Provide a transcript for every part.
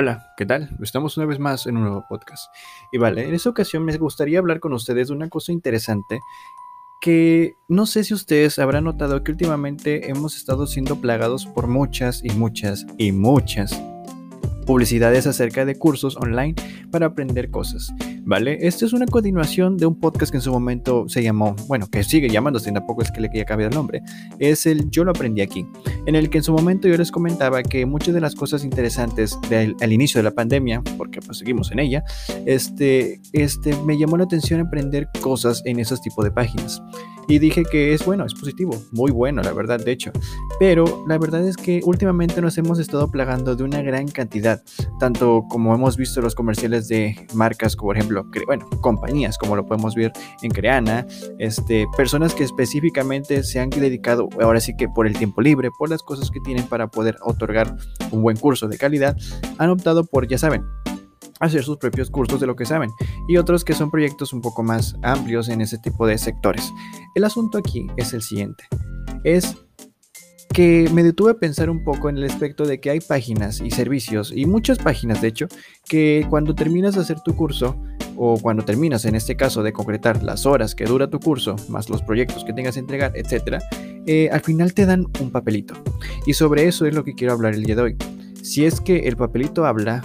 Hola, ¿qué tal? Estamos una vez más en un nuevo podcast. Y vale, en esta ocasión me gustaría hablar con ustedes de una cosa interesante que no sé si ustedes habrán notado que últimamente hemos estado siendo plagados por muchas y muchas y muchas publicidades acerca de cursos online para aprender cosas. ¿Vale? Esto es una continuación de un podcast que en su momento se llamó, bueno, que sigue llamándose, tampoco es que le quería cambiar el nombre, es el Yo lo aprendí aquí, en el que en su momento yo les comentaba que muchas de las cosas interesantes del, al inicio de la pandemia, porque pues seguimos en ella, este, este, me llamó la atención aprender cosas en esos tipos de páginas. Y dije que es bueno, es positivo, muy bueno, la verdad, de hecho. Pero la verdad es que últimamente nos hemos estado plagando de una gran cantidad, tanto como hemos visto los comerciales de marcas, como por ejemplo, bueno, compañías, como lo podemos ver en Creana, este, personas que específicamente se han dedicado, ahora sí que por el tiempo libre, por las cosas que tienen para poder otorgar un buen curso de calidad, han optado por, ya saben, hacer sus propios cursos de lo que saben y otros que son proyectos un poco más amplios en ese tipo de sectores. El asunto aquí es el siguiente. Es que me detuve a pensar un poco en el aspecto de que hay páginas y servicios, y muchas páginas de hecho, que cuando terminas de hacer tu curso, o cuando terminas en este caso de concretar las horas que dura tu curso, más los proyectos que tengas que entregar, etc., eh, al final te dan un papelito. Y sobre eso es lo que quiero hablar el día de hoy. Si es que el papelito habla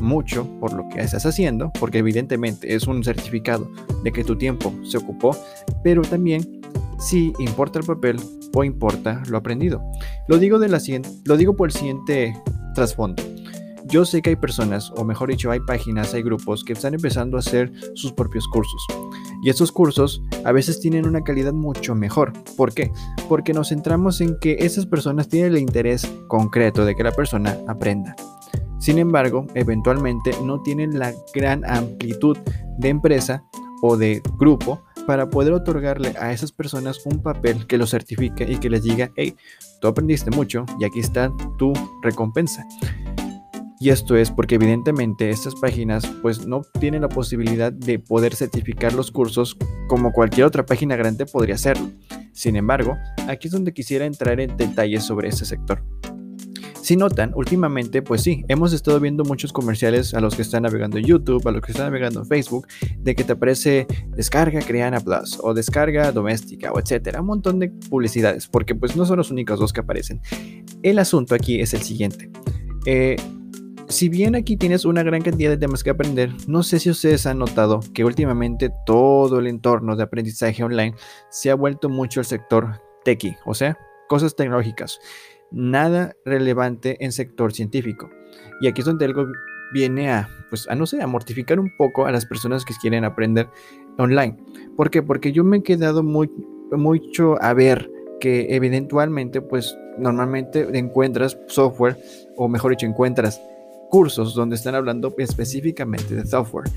mucho por lo que estás haciendo, porque evidentemente es un certificado de que tu tiempo se ocupó, pero también si importa el papel o importa lo aprendido. Lo digo, de la lo digo por el siguiente trasfondo. Yo sé que hay personas, o mejor dicho, hay páginas, hay grupos que están empezando a hacer sus propios cursos. Y estos cursos a veces tienen una calidad mucho mejor. ¿Por qué? Porque nos centramos en que esas personas tienen el interés concreto de que la persona aprenda. Sin embargo, eventualmente no tienen la gran amplitud de empresa o de grupo para poder otorgarle a esas personas un papel que lo certifique y que les diga, hey, tú aprendiste mucho y aquí está tu recompensa. Y esto es porque evidentemente estas páginas pues no tienen la posibilidad de poder certificar los cursos como cualquier otra página grande podría hacerlo. Sin embargo, aquí es donde quisiera entrar en detalles sobre este sector. Si notan, últimamente, pues sí, hemos estado viendo muchos comerciales a los que están navegando en YouTube, a los que están navegando en Facebook, de que te aparece descarga Creana Plus o descarga doméstica o etcétera, un montón de publicidades, porque pues no son los únicos dos que aparecen. El asunto aquí es el siguiente. Eh, si bien aquí tienes una gran cantidad de temas que aprender, no sé si ustedes han notado que últimamente todo el entorno de aprendizaje online se ha vuelto mucho el sector techie, o sea, cosas tecnológicas nada relevante en sector científico. Y aquí es donde algo viene a, pues, a no sé, a mortificar un poco a las personas que quieren aprender online. ¿Por qué? Porque yo me he quedado muy, mucho a ver que eventualmente, pues, normalmente encuentras software, o mejor dicho, encuentras cursos donde están hablando específicamente de software.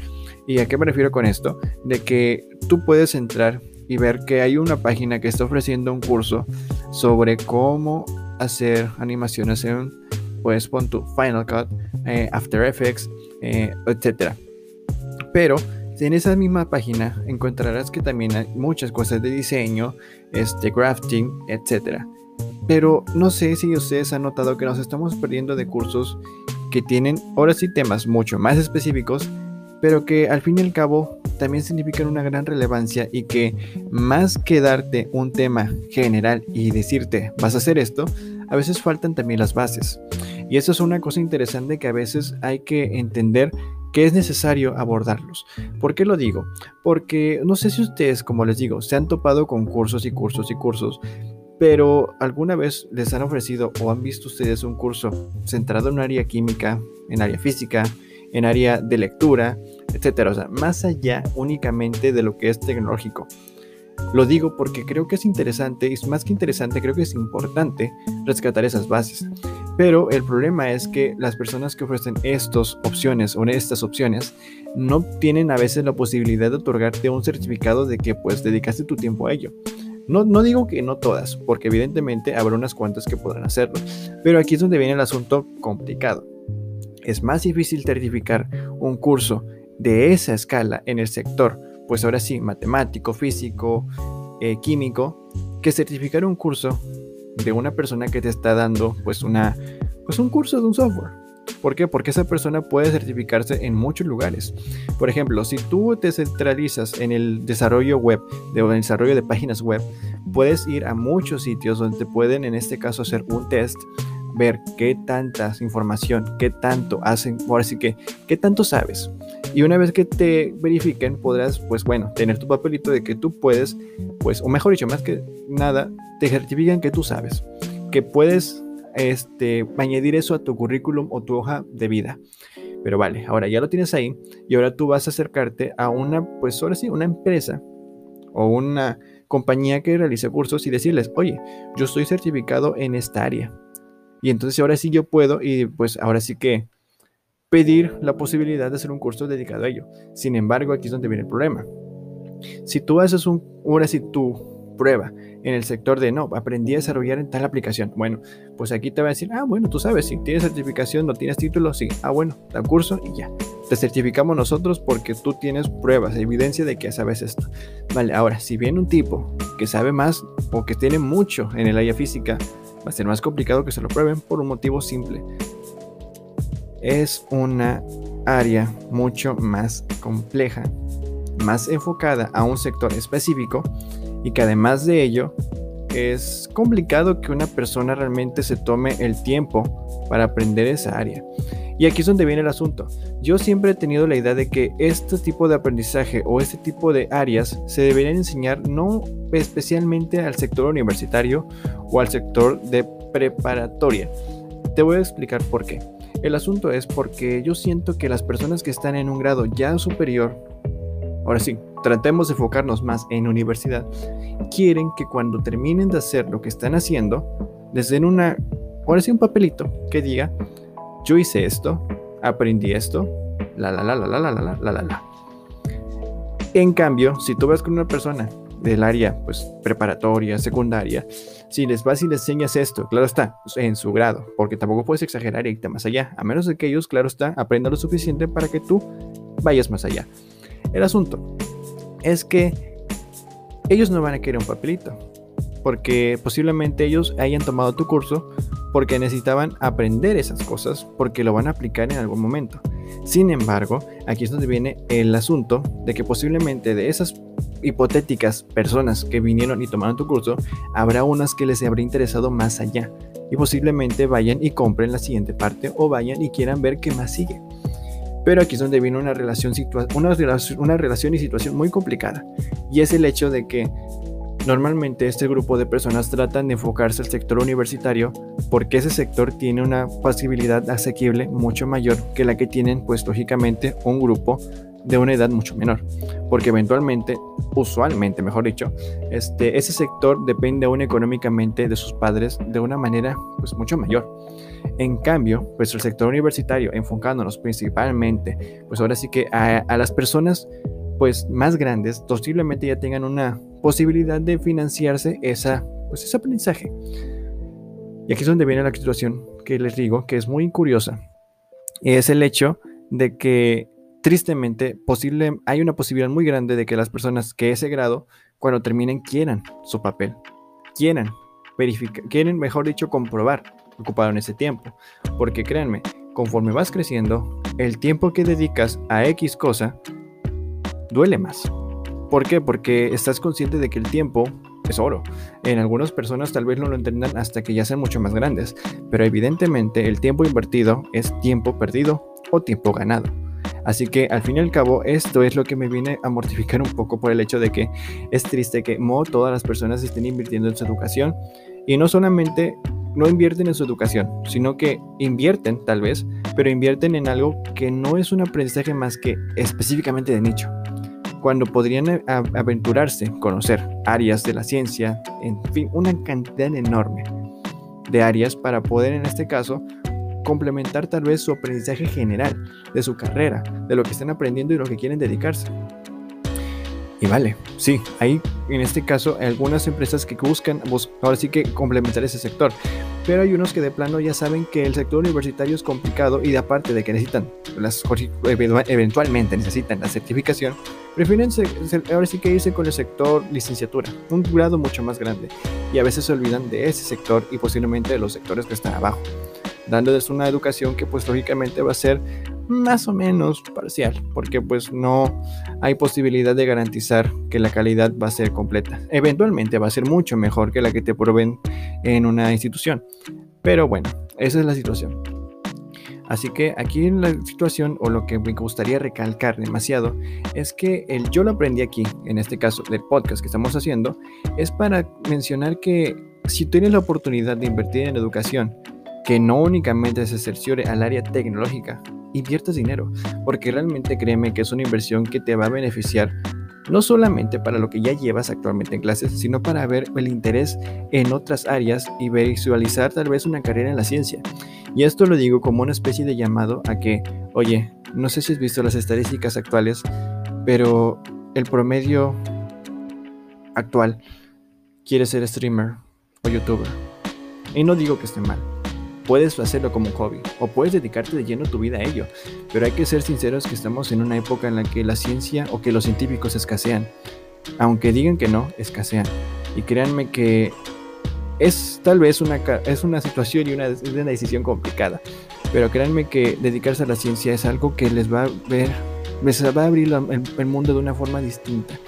¿Y a qué me refiero con esto? De que tú puedes entrar y ver que hay una página que está ofreciendo un curso sobre cómo hacer animaciones en, pues, pon tu Final Cut, eh, After Effects, eh, etc. Pero en esa misma página encontrarás que también hay muchas cosas de diseño, este, crafting, etc. Pero no sé si ustedes han notado que nos estamos perdiendo de cursos que tienen ahora sí temas mucho más específicos, pero que al fin y al cabo también significan una gran relevancia y que más que darte un tema general y decirte vas a hacer esto, a veces faltan también las bases. Y eso es una cosa interesante que a veces hay que entender que es necesario abordarlos. ¿Por qué lo digo? Porque no sé si ustedes, como les digo, se han topado con cursos y cursos y cursos, pero alguna vez les han ofrecido o han visto ustedes un curso centrado en área química, en área física, en área de lectura, etcétera. O sea, más allá únicamente de lo que es tecnológico. Lo digo porque creo que es interesante, y más que interesante, creo que es importante rescatar esas bases. Pero el problema es que las personas que ofrecen estas opciones o estas opciones no tienen a veces la posibilidad de otorgarte un certificado de que pues dedicaste tu tiempo a ello. No, no digo que no todas, porque evidentemente habrá unas cuantas que podrán hacerlo, pero aquí es donde viene el asunto complicado. Es más difícil certificar un curso de esa escala en el sector, pues ahora sí, matemático, físico, eh, químico, que certificar un curso de una persona que te está dando pues una pues un curso de un software. ¿Por qué? Porque esa persona puede certificarse en muchos lugares. Por ejemplo, si tú te centralizas en el desarrollo web, de, el desarrollo de páginas web, puedes ir a muchos sitios donde te pueden, en este caso, hacer un test ver qué tanta información, qué tanto hacen, ahora sí que, qué tanto sabes. Y una vez que te verifiquen, podrás, pues bueno, tener tu papelito de que tú puedes, pues, o mejor dicho, más que nada, te certifican que tú sabes, que puedes este, añadir eso a tu currículum o tu hoja de vida. Pero vale, ahora ya lo tienes ahí y ahora tú vas a acercarte a una, pues ahora sí, una empresa o una compañía que realice cursos y decirles, oye, yo estoy certificado en esta área. Y entonces ahora sí yo puedo y pues ahora sí que pedir la posibilidad de hacer un curso dedicado a ello. Sin embargo, aquí es donde viene el problema. Si tú haces un, ahora sí tú prueba en el sector de no, aprendí a desarrollar en tal aplicación. Bueno, pues aquí te va a decir, ah, bueno, tú sabes, si tienes certificación, no tienes título, sí. Ah, bueno, da curso y ya. Te certificamos nosotros porque tú tienes pruebas, evidencia de que sabes esto. Vale, ahora, si viene un tipo que sabe más o que tiene mucho en el área física, va a ser más complicado que se lo prueben por un motivo simple. Es una área mucho más compleja, más enfocada a un sector específico y que además de ello es complicado que una persona realmente se tome el tiempo para aprender esa área. Y aquí es donde viene el asunto. Yo siempre he tenido la idea de que este tipo de aprendizaje o este tipo de áreas se deberían enseñar no especialmente al sector universitario o al sector de preparatoria. Te voy a explicar por qué. El asunto es porque yo siento que las personas que están en un grado ya superior, ahora sí, tratemos de enfocarnos más en universidad, quieren que cuando terminen de hacer lo que están haciendo, les den una, ahora sí, un papelito que diga, yo hice esto, aprendí esto, la la la la la la la la la la. En cambio, si tú vas con una persona del área pues preparatoria, secundaria, si les vas y les enseñas esto, claro está, en su grado, porque tampoco puedes exagerar y irte más allá, a menos de que ellos, claro está, aprendan lo suficiente para que tú vayas más allá. El asunto es que ellos no van a querer un papelito, porque posiblemente ellos hayan tomado tu curso porque necesitaban aprender esas cosas, porque lo van a aplicar en algún momento. Sin embargo, aquí es donde viene el asunto de que posiblemente de esas hipotéticas personas que vinieron y tomaron tu curso, habrá unas que les habrá interesado más allá y posiblemente vayan y compren la siguiente parte o vayan y quieran ver qué más sigue. Pero aquí es donde viene una relación, una, una relación y situación muy complicada. Y es el hecho de que normalmente este grupo de personas tratan de enfocarse al sector universitario porque ese sector tiene una posibilidad asequible mucho mayor que la que tienen pues lógicamente un grupo de una edad mucho menor, porque eventualmente, usualmente, mejor dicho, este, ese sector depende aún económicamente de sus padres de una manera pues mucho mayor. En cambio, pues el sector universitario, enfocándonos principalmente, pues ahora sí que a, a las personas pues más grandes posiblemente ya tengan una posibilidad de financiarse esa, pues, ese aprendizaje. Y aquí es donde viene la situación que les digo, que es muy curiosa. Es el hecho de que tristemente posible, hay una posibilidad muy grande de que las personas que ese grado, cuando terminen, quieran su papel. Quieran verificar, quieren, mejor dicho, comprobar ocuparon ese tiempo. Porque créanme, conforme vas creciendo, el tiempo que dedicas a X cosa duele más. ¿Por qué? Porque estás consciente de que el tiempo es oro. En algunas personas tal vez no lo entendan hasta que ya sean mucho más grandes, pero evidentemente el tiempo invertido es tiempo perdido o tiempo ganado. Así que al fin y al cabo esto es lo que me viene a mortificar un poco por el hecho de que es triste que no todas las personas estén invirtiendo en su educación. Y no solamente no invierten en su educación, sino que invierten tal vez, pero invierten en algo que no es un aprendizaje más que específicamente de nicho. Cuando podrían aventurarse, conocer áreas de la ciencia, en fin, una cantidad enorme de áreas para poder en este caso complementar tal vez su aprendizaje general de su carrera, de lo que están aprendiendo y lo que quieren dedicarse. Y vale, sí, hay en este caso algunas empresas que buscan, ahora sí que complementar ese sector, pero hay unos que de plano ya saben que el sector universitario es complicado y de aparte de que necesitan, las, eventualmente necesitan la certificación, prefieren ahora sí que irse con el sector licenciatura, un grado mucho más grande, y a veces se olvidan de ese sector y posiblemente de los sectores que están abajo. Dándoles una educación que pues lógicamente va a ser más o menos parcial, porque pues no hay posibilidad de garantizar que la calidad va a ser completa. Eventualmente va a ser mucho mejor que la que te proveen en una institución. Pero bueno, esa es la situación. Así que aquí en la situación, o lo que me gustaría recalcar demasiado, es que el yo lo aprendí aquí, en este caso del podcast que estamos haciendo, es para mencionar que si tienes la oportunidad de invertir en educación, que no únicamente se cerciore al área tecnológica, inviertas dinero, porque realmente créeme que es una inversión que te va a beneficiar no solamente para lo que ya llevas actualmente en clases, sino para ver el interés en otras áreas y visualizar tal vez una carrera en la ciencia. Y esto lo digo como una especie de llamado a que, oye, no sé si has visto las estadísticas actuales, pero el promedio actual quiere ser streamer o youtuber. Y no digo que esté mal, Puedes hacerlo como un hobby o puedes dedicarte de lleno tu vida a ello, pero hay que ser sinceros que estamos en una época en la que la ciencia o que los científicos escasean. Aunque digan que no, escasean. Y créanme que es tal vez una, es una situación y una, una decisión complicada, pero créanme que dedicarse a la ciencia es algo que les va a ver, les va a abrir el mundo de una forma distinta.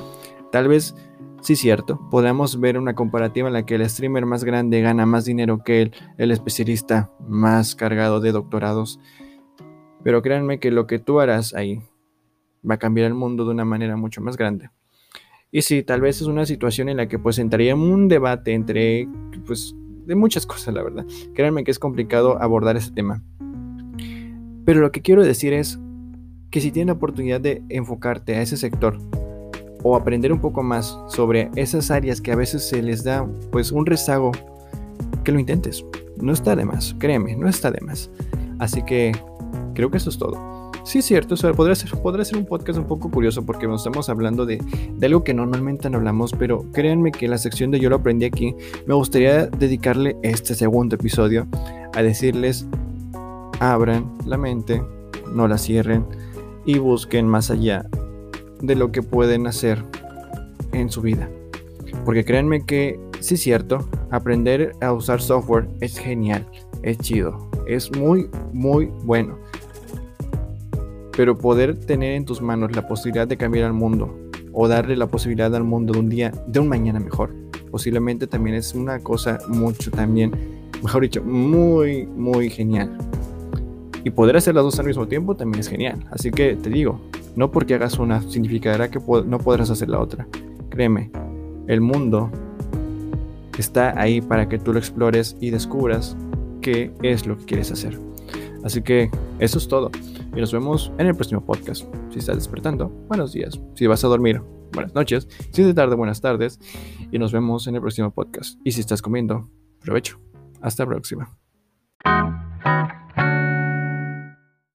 Tal vez Sí, cierto. Podemos ver una comparativa en la que el streamer más grande gana más dinero que el, el especialista más cargado de doctorados. Pero créanme que lo que tú harás ahí va a cambiar el mundo de una manera mucho más grande. Y sí, tal vez es una situación en la que pues entraría en un debate entre, pues, de muchas cosas, la verdad. Créanme que es complicado abordar ese tema. Pero lo que quiero decir es que si tienes la oportunidad de enfocarte a ese sector o aprender un poco más sobre esas áreas que a veces se les da pues un rezago, que lo intentes. No está de más, créeme, no está de más. Así que creo que eso es todo. Sí, es cierto, podría, ser, podría ser un podcast un poco curioso porque nos estamos hablando de, de, algo que normalmente no hablamos, pero créanme que la sección de Yo lo aprendí aquí, me gustaría dedicarle este segundo episodio a decirles, abran la mente, no la cierren y busquen más allá de lo que pueden hacer en su vida. Porque créanme que sí es cierto, aprender a usar software es genial, es chido, es muy, muy bueno. Pero poder tener en tus manos la posibilidad de cambiar al mundo o darle la posibilidad al mundo de un día, de un mañana mejor, posiblemente también es una cosa mucho también, mejor dicho, muy, muy genial. Y poder hacer las dos al mismo tiempo también es genial. Así que te digo, no porque hagas una significará que no podrás hacer la otra. Créeme, el mundo está ahí para que tú lo explores y descubras qué es lo que quieres hacer. Así que eso es todo. Y nos vemos en el próximo podcast. Si estás despertando, buenos días. Si vas a dormir, buenas noches. Si es de tarde, buenas tardes. Y nos vemos en el próximo podcast. Y si estás comiendo, provecho. Hasta la próxima.